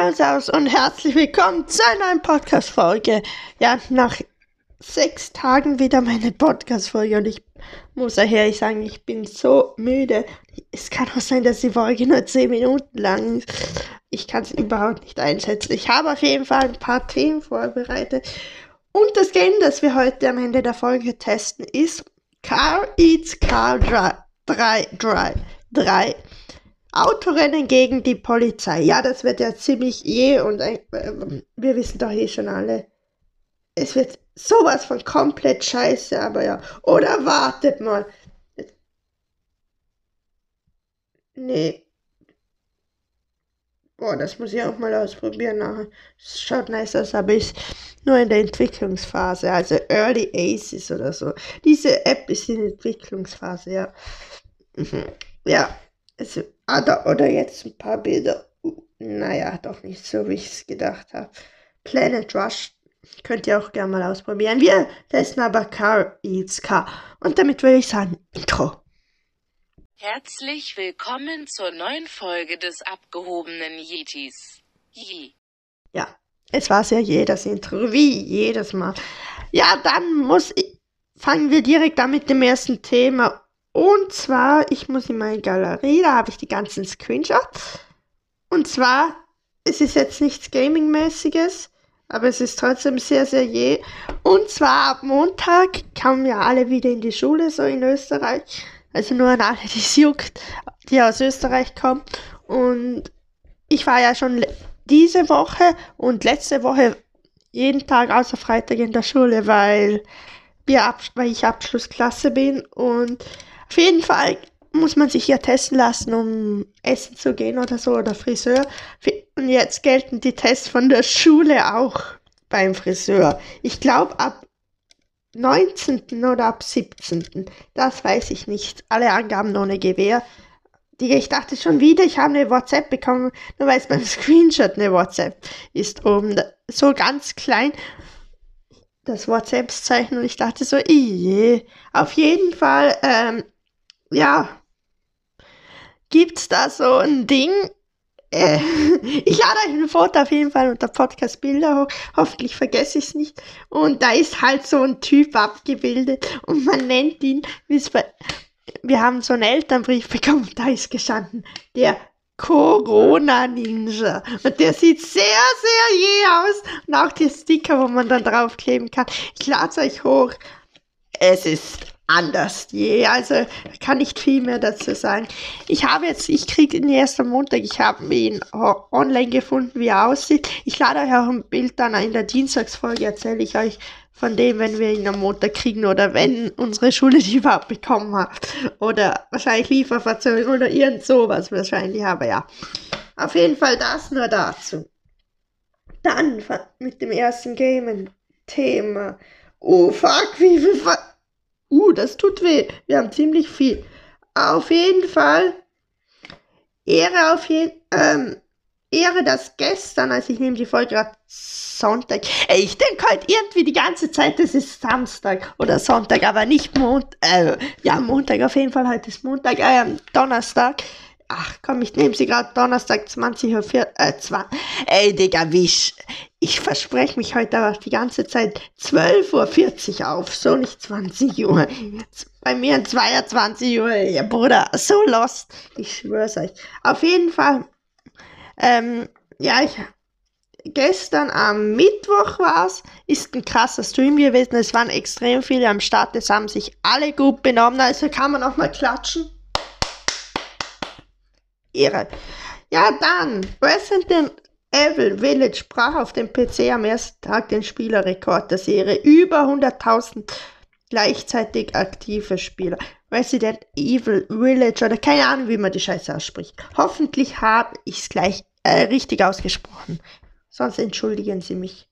aus und herzlich willkommen zu einer neuen Podcast-Folge. Ja, nach sechs Tagen wieder meine Podcast-Folge und ich muss ehrlich sagen, ich bin so müde. Es kann auch sein, dass die Folge nur zehn Minuten lang ist. Ich kann es überhaupt nicht einschätzen. Ich habe auf jeden Fall ein paar Themen vorbereitet. Und das Game, das wir heute am Ende der Folge testen, ist Car Eats Car 3. 3. 3. Autorennen gegen die Polizei. Ja, das wird ja ziemlich je und äh, wir wissen doch eh schon alle. Es wird sowas von komplett scheiße, aber ja. Oder wartet mal. Nee. Boah, das muss ich auch mal ausprobieren nachher. Das schaut nice aus, aber ist nur in der Entwicklungsphase, also Early Aces oder so. Diese App ist in Entwicklungsphase, ja. Mhm. Ja, also, oder, oder jetzt ein paar Bilder. Naja, doch nicht so, wie ich es gedacht habe. Planet Rush könnt ihr auch gerne mal ausprobieren. Wir testen aber Car Eats Car. Und damit würde ich sagen, Intro. Herzlich willkommen zur neuen Folge des abgehobenen Yetis. Je. Ja, es war sehr je das Intro, wie jedes Mal. Ja, dann muss ich, fangen wir direkt an mit dem ersten Thema. Und zwar, ich muss in meine Galerie, da habe ich die ganzen Screenshots. Und zwar, es ist jetzt nichts Gaming-mäßiges, aber es ist trotzdem sehr, sehr je. Und zwar ab Montag kommen ja alle wieder in die Schule, so in Österreich. Also nur an alle, die es juckt, die aus Österreich kommen. Und ich war ja schon diese Woche und letzte Woche jeden Tag außer Freitag in der Schule, weil, wir weil ich Abschlussklasse bin und auf jeden Fall muss man sich ja testen lassen, um essen zu gehen oder so oder Friseur. Und jetzt gelten die Tests von der Schule auch beim Friseur. Ich glaube ab 19. oder ab 17. Das weiß ich nicht. Alle Angaben ohne Gewehr. Ich dachte schon wieder, ich habe eine WhatsApp bekommen, nur weil es beim Screenshot eine WhatsApp ist oben. So ganz klein das WhatsApp-Zeichen und ich dachte so, je. Auf jeden Fall ähm, ja, gibt's da so ein Ding? Äh, ich lade euch ein Foto auf jeden Fall unter Podcast Bilder hoch. Hoffentlich vergesse ich es nicht. Und da ist halt so ein Typ abgebildet und man nennt ihn, es wir haben so einen Elternbrief bekommen, da ist gestanden, der Corona Ninja. Und der sieht sehr, sehr je aus. Und auch die Sticker, wo man dann draufkleben kann. Ich lade es euch hoch. Es ist anders je. Also kann nicht viel mehr dazu sagen. Ich habe jetzt, ich kriege ihn erst am Montag, ich habe ihn online gefunden, wie er aussieht. Ich lade euch auch ein Bild dann in der Dienstagsfolge, erzähle ich euch von dem, wenn wir ihn am Montag kriegen oder wenn unsere Schule die überhaupt bekommen hat. Oder wahrscheinlich Lieferverzögerung oder irgend sowas wahrscheinlich, aber ja. Auf jeden Fall das nur dazu. Dann mit dem ersten Game-Thema. Oh fuck, wie viel... Ver Uh, das tut weh. Wir haben ziemlich viel. Auf jeden Fall. Ehre auf jeden ähm, Ehre, dass gestern, als ich nehme die Folge gerade Sonntag, ey, ich denke halt irgendwie die ganze Zeit, das ist Samstag oder Sonntag, aber nicht Montag, äh, ja, Montag auf jeden Fall, heute ist Montag, äh, Donnerstag. Ach komm, ich nehme sie gerade Donnerstag 20 Uhr, 4, äh, 20. Ey, Digga, wie ich, ich verspreche mich heute aber die ganze Zeit 12.40 Uhr auf, so nicht 20 Uhr. Bei mir 22 Uhr, ja, Bruder, so lost. Ich schwör's euch. Auf jeden Fall, ähm, ja, ich, gestern am Mittwoch war's, ist ein krasser Stream gewesen. Es waren extrem viele am Start, es haben sich alle gut benommen, also kann man auch mal klatschen. Ehre. Ja, dann, Resident Evil Village brach auf dem PC am ersten Tag den Spielerrekord der Serie. Über 100.000 gleichzeitig aktive Spieler. Resident Evil Village oder keine Ahnung, wie man die Scheiße ausspricht. Hoffentlich habe ich es gleich äh, richtig ausgesprochen. Sonst entschuldigen Sie mich.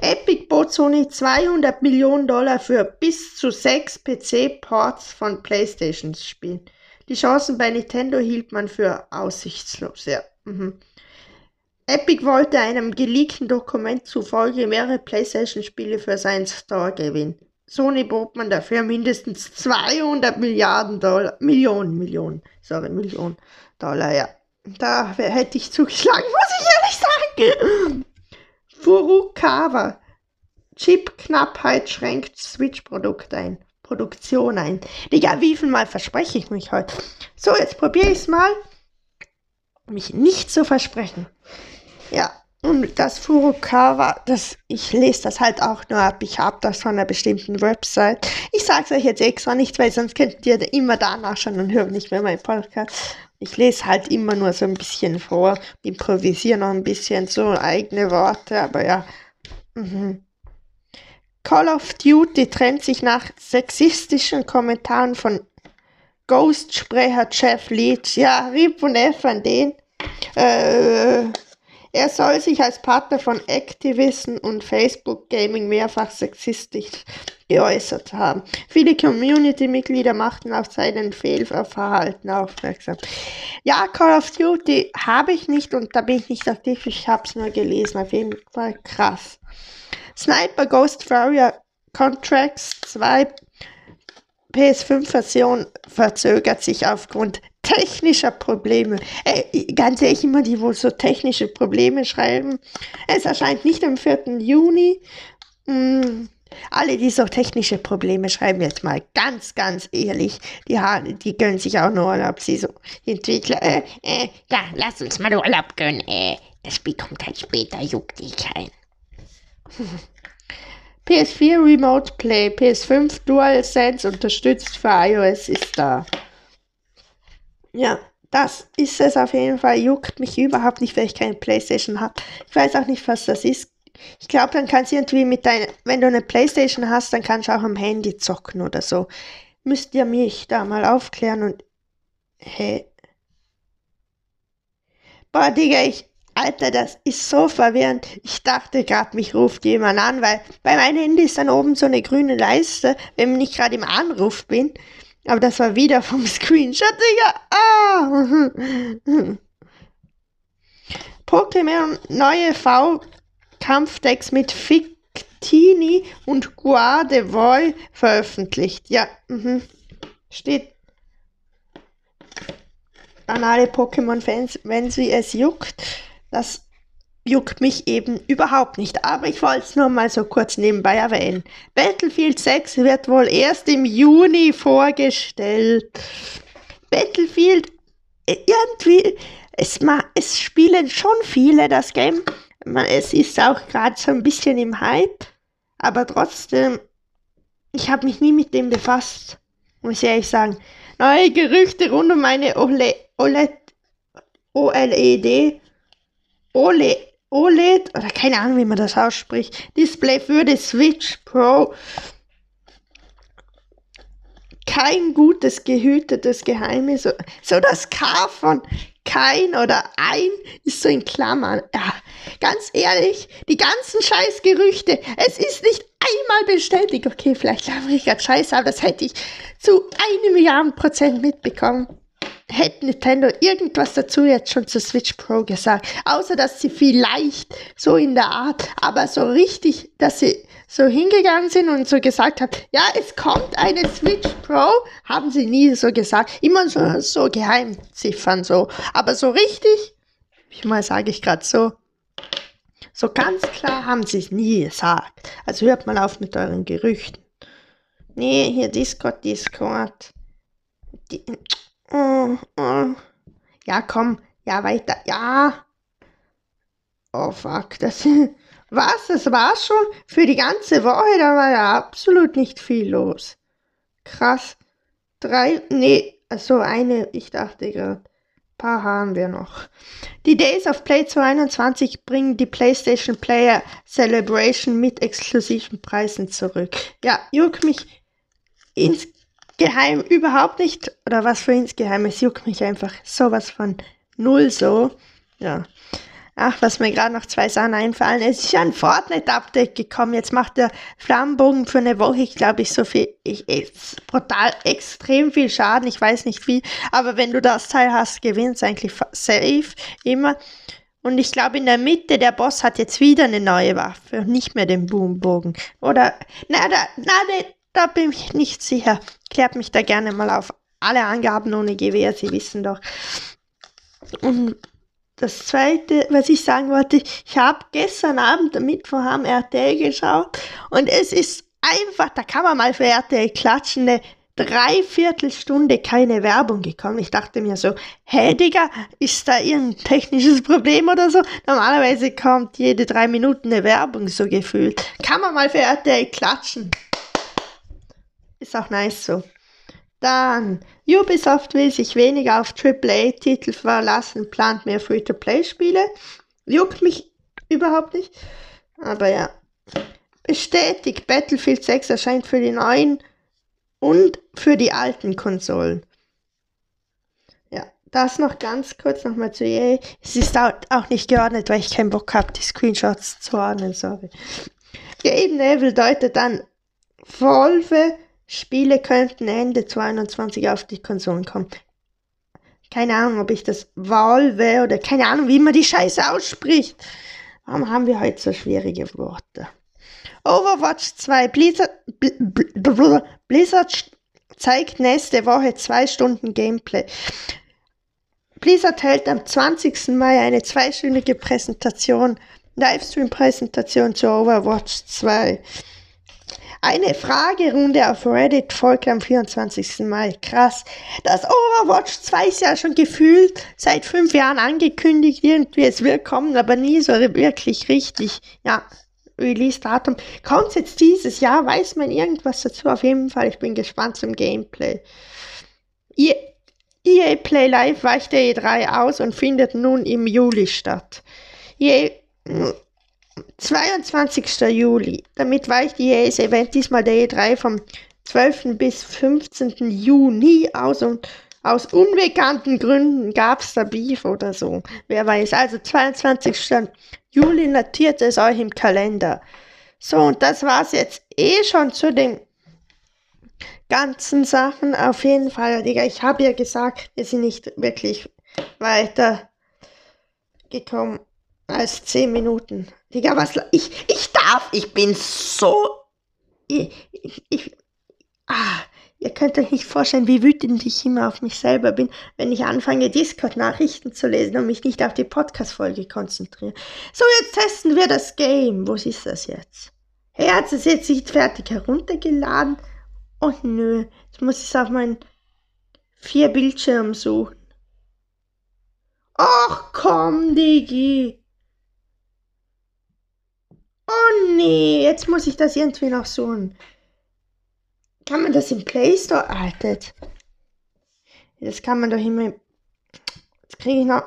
Epic bot Sony 200 Millionen Dollar für bis zu sechs PC-Ports von PlayStation-Spielen. Die Chancen bei Nintendo hielt man für aussichtslos, ja. Mhm. Epic wollte einem geleakten Dokument zufolge mehrere PlayStation-Spiele für seinen Store gewinnen. Sony bot man dafür mindestens 200 Milliarden Dollar, Millionen, Millionen, sorry, Millionen Dollar, ja. da hätte ich zugeschlagen, muss ich ehrlich sagen. Furukawa. Chip-Knappheit schränkt Switch-Produkt ein. Produktion ein. Digga, wie viel Mal verspreche ich mich heute? So, jetzt probiere ich es mal. Mich nicht zu versprechen. Ja, und das Furukawa, das, ich lese das halt auch nur ab. Ich habe das von einer bestimmten Website. Ich sage es euch jetzt extra nicht, weil sonst könnt ihr immer danach schon und hören nicht mehr meinen Podcast. Ich lese halt immer nur so ein bisschen vor, improvisiere noch ein bisschen so eigene Worte, aber ja. Mhm. Call of Duty trennt sich nach sexistischen Kommentaren von Ghost-Sprecher Jeff Leach. Ja, Rip und F an den. Äh, er soll sich als Partner von Activision und Facebook Gaming mehrfach sexistisch geäußert haben. Viele Community-Mitglieder machten auf seinen Fehlverhalten aufmerksam. Ja, Call of Duty habe ich nicht und da bin ich nicht aktiv, ich habe es nur gelesen. Auf jeden Fall krass. Sniper Ghost Warrior Contracts 2 PS5-Version verzögert sich aufgrund technischer Probleme. Äh, ganz ehrlich, immer die, wo so technische Probleme schreiben. Es erscheint nicht am 4. Juni. Hm, alle, die so technische Probleme schreiben, jetzt mal ganz, ganz ehrlich, die, die gönnen sich auch nur Urlaub. Sie so, Entwickler, äh, äh, ja, lass uns mal Urlaub gönnen. Äh, das Spiel kommt halt später, juckt dich kein. PS4 Remote Play, PS5 DualSense unterstützt für iOS ist da. Ja, das ist es auf jeden Fall. Juckt mich überhaupt nicht, weil ich keine Playstation habe. Ich weiß auch nicht, was das ist. Ich glaube, dann kannst du irgendwie mit deiner, wenn du eine Playstation hast, dann kannst du auch am Handy zocken oder so. Müsst ihr mich da mal aufklären und. Hä? Boah, Digga, ich, Alter, das ist so verwirrend. Ich dachte gerade, mich ruft jemand an, weil bei meinem Handy ist dann oben so eine grüne Leiste, wenn ich gerade im Anruf bin. Aber das war wieder vom Screenshot, Digga. Ah! Pokémon neue V-Kampfdecks mit Fictini und Guardevoy veröffentlicht. Ja, mhm. steht an alle Pokémon-Fans, wenn sie es juckt. Das juckt mich eben überhaupt nicht. Aber ich wollte es nur mal so kurz nebenbei erwähnen. Battlefield 6 wird wohl erst im Juni vorgestellt. Battlefield, äh, irgendwie, es, es spielen schon viele das Game. Es ist auch gerade so ein bisschen im Hype. Aber trotzdem, ich habe mich nie mit dem befasst. Muss ich ehrlich sagen. Neue Gerüchte rund um eine OLED, OLED, OLED OLED, oder keine Ahnung, wie man das ausspricht, Display für die Switch Pro. Kein gutes, gehütetes Geheimnis. So, so das K von kein oder ein ist so in Klammern. Ja, ganz ehrlich, die ganzen Scheißgerüchte, es ist nicht einmal bestätigt. Okay, vielleicht laufe ich gerade scheiße, aber das hätte ich zu einem Milliarden Prozent mitbekommen hätte Nintendo irgendwas dazu jetzt schon zur Switch Pro gesagt. Außer, dass sie vielleicht so in der Art, aber so richtig, dass sie so hingegangen sind und so gesagt haben, ja, es kommt eine Switch Pro, haben sie nie so gesagt. Immer so, so Geheimziffern so. Aber so richtig, ich mal sage ich gerade so, so ganz klar haben sie es nie gesagt. Also hört mal auf mit euren Gerüchten. Nee, hier Discord, Discord. Die. Ja, komm. Ja, weiter. Ja. Oh, fuck. Das. Was? Das war's schon? Für die ganze Woche? Da war ja absolut nicht viel los. Krass. Drei. Nee. Also eine. Ich dachte gerade. Paar haben wir noch. Die Days of Play 221 bringen die PlayStation Player Celebration mit exklusiven Preisen zurück. Ja, juck mich ins geheim überhaupt nicht. Oder was für insgeheim, es juckt mich einfach sowas von null so. Ja. Ach, was mir gerade noch zwei Sachen einfallen. Es ist ja ein Fortnite-Update gekommen. Jetzt macht der Flammenbogen für eine Woche, ich glaube, ich so viel, ich, ist brutal extrem viel Schaden. Ich weiß nicht wie, aber wenn du das Teil hast, gewinnst eigentlich safe immer. Und ich glaube, in der Mitte, der Boss hat jetzt wieder eine neue Waffe und nicht mehr den Boombogen. Oder, na, da, na, da bin ich nicht sicher. Klärt mich da gerne mal auf. Alle Angaben ohne Gewehr, Sie wissen doch. Und das zweite, was ich sagen wollte, ich habe gestern Abend am Mittwoch am RTL geschaut und es ist einfach, da kann man mal für RTL klatschen, eine Dreiviertelstunde keine Werbung gekommen. Ich dachte mir so, hä Digga, ist da irgendein technisches Problem oder so? Normalerweise kommt jede drei Minuten eine Werbung so gefühlt. Kann man mal für RTL klatschen. Ist auch nice so. Dann, Ubisoft will sich weniger auf AAA-Titel verlassen, plant mehr Free-to-Play-Spiele. Juckt mich überhaupt nicht. Aber ja. Bestätigt, Battlefield 6 erscheint für die neuen und für die alten Konsolen. Ja, das noch ganz kurz nochmal zu EA. Es ist auch nicht geordnet, weil ich keinen Bock habe, die Screenshots zu ordnen, sorry. Game Level deutet dann Volve Spiele könnten Ende 2021 auf die Konsolen kommen. Keine Ahnung, ob ich das Valve oder keine Ahnung, wie man die Scheiße ausspricht. Warum haben wir heute so schwierige Worte? Overwatch 2 Blizzard, Blizzard zeigt nächste Woche zwei Stunden Gameplay. Blizzard hält am 20. Mai eine zweistündige Präsentation, Livestream-Präsentation zu Overwatch 2. Eine Fragerunde auf Reddit folgt am 24. Mai. Krass. Das Overwatch 2 ist ja schon gefühlt seit fünf Jahren angekündigt. Irgendwie, es wird kommen, aber nie so wirklich richtig. Ja, Release-Datum. Kommt jetzt dieses Jahr? Weiß man irgendwas dazu? Auf jeden Fall, ich bin gespannt zum Gameplay. EA, EA Play Live weicht der E3 aus und findet nun im Juli statt. EA 22. Juli. Damit weicht EA's Event diesmal der E3 vom 12. bis 15. Juni aus und aus unbekannten Gründen gab es da Beef oder so. Wer weiß. Also 22. Juli notiert es euch im Kalender. So, und das war's jetzt eh schon zu den ganzen Sachen. Auf jeden Fall, Digga, ich habe ja gesagt, wir sind nicht wirklich weiter gekommen als 10 Minuten. Digga, was. Ich, ich darf, ich bin so. Ich, ich, ah, ihr könnt euch nicht vorstellen, wie wütend ich immer auf mich selber bin, wenn ich anfange, Discord-Nachrichten zu lesen und mich nicht auf die Podcast-Folge konzentriere. So, jetzt testen wir das Game. Wo ist das jetzt? Hey, hat es jetzt nicht fertig heruntergeladen? Oh nö, jetzt muss ich es auf meinen vier Bildschirmen suchen. Ach komm, Digi. Oh nee, jetzt muss ich das irgendwie noch suchen. Kann man das im Play Store? Alter. Das kann man doch immer. Jetzt kriege ich noch.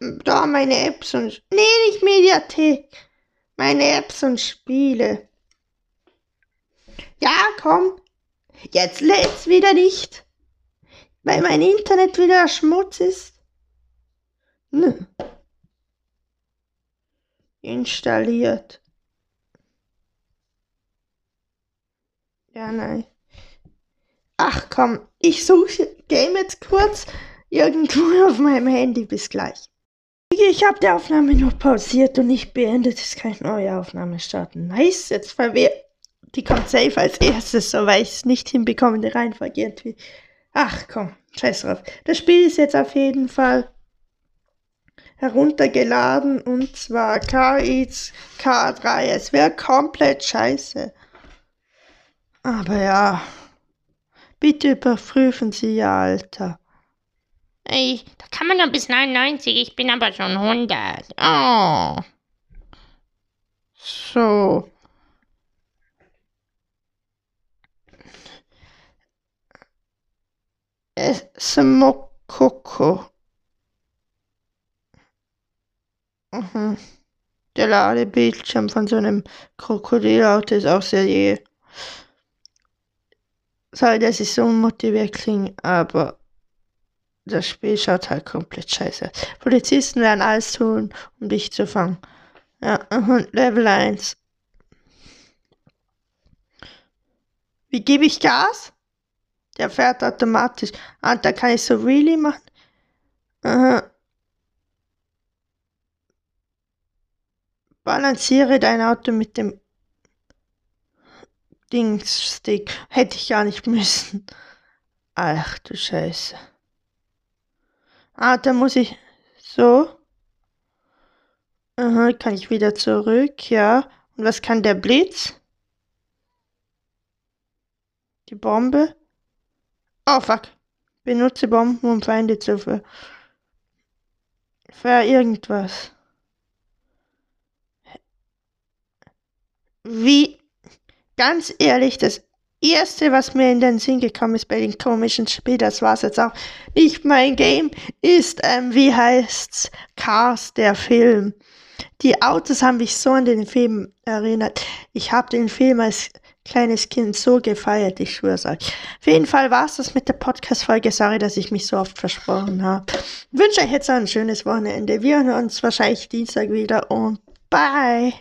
Da meine Apps und. Nee, nicht Mediathek. Meine Apps und Spiele. Ja, komm. Jetzt lädt's wieder nicht. Weil mein Internet wieder Schmutz ist. Nö. Installiert. Ja, nein. Ach komm, ich suche Game jetzt kurz irgendwo auf meinem Handy. Bis gleich. Ich habe die Aufnahme noch pausiert und nicht beendet. Jetzt kann ich neue Aufnahme starten. Nice, jetzt verwehrt. Die kommt safe als erstes, so weil ich es nicht hinbekomme, die Reihenfolge irgendwie. Ach komm, scheiß drauf. Das Spiel ist jetzt auf jeden Fall heruntergeladen und zwar KIs K3. Es wäre komplett scheiße. Aber ja, bitte überprüfen Sie Ihr Alter. Ey, da kann man noch bis 99, ich bin aber schon 100. Oh. So. Smokoko. Mhm. Der Ladebildschirm von so einem Krokodilauto ist auch sehr je soll das ist so unmotiviert klingen, aber das Spiel schaut halt komplett scheiße. Polizisten werden alles tun, um dich zu fangen. Ja, Level 1. Wie gebe ich Gas? Der fährt automatisch. Ah, da kann ich so really machen. Aha. Balanciere dein Auto mit dem Dingsstick. Hätte ich gar nicht müssen. Ach du Scheiße. Ah, da muss ich So. Aha, kann ich wieder zurück, ja. Und was kann der Blitz? Die Bombe? Oh, fuck. Benutze Bomben, um Feinde zu ver... Ver irgendwas. Wie... Ganz ehrlich, das Erste, was mir in den Sinn gekommen ist bei den komischen Spielen, das war es jetzt auch nicht mein Game, ist, ähm, wie heißt's? Cars, der Film. Die Autos haben mich so an den Film erinnert. Ich habe den Film als kleines Kind so gefeiert, ich schwör's euch. Auf jeden Fall war's das mit der Podcast-Folge. Sorry, dass ich mich so oft versprochen habe. Wünsche euch jetzt ein schönes Wochenende. Wir hören uns wahrscheinlich Dienstag wieder und bye.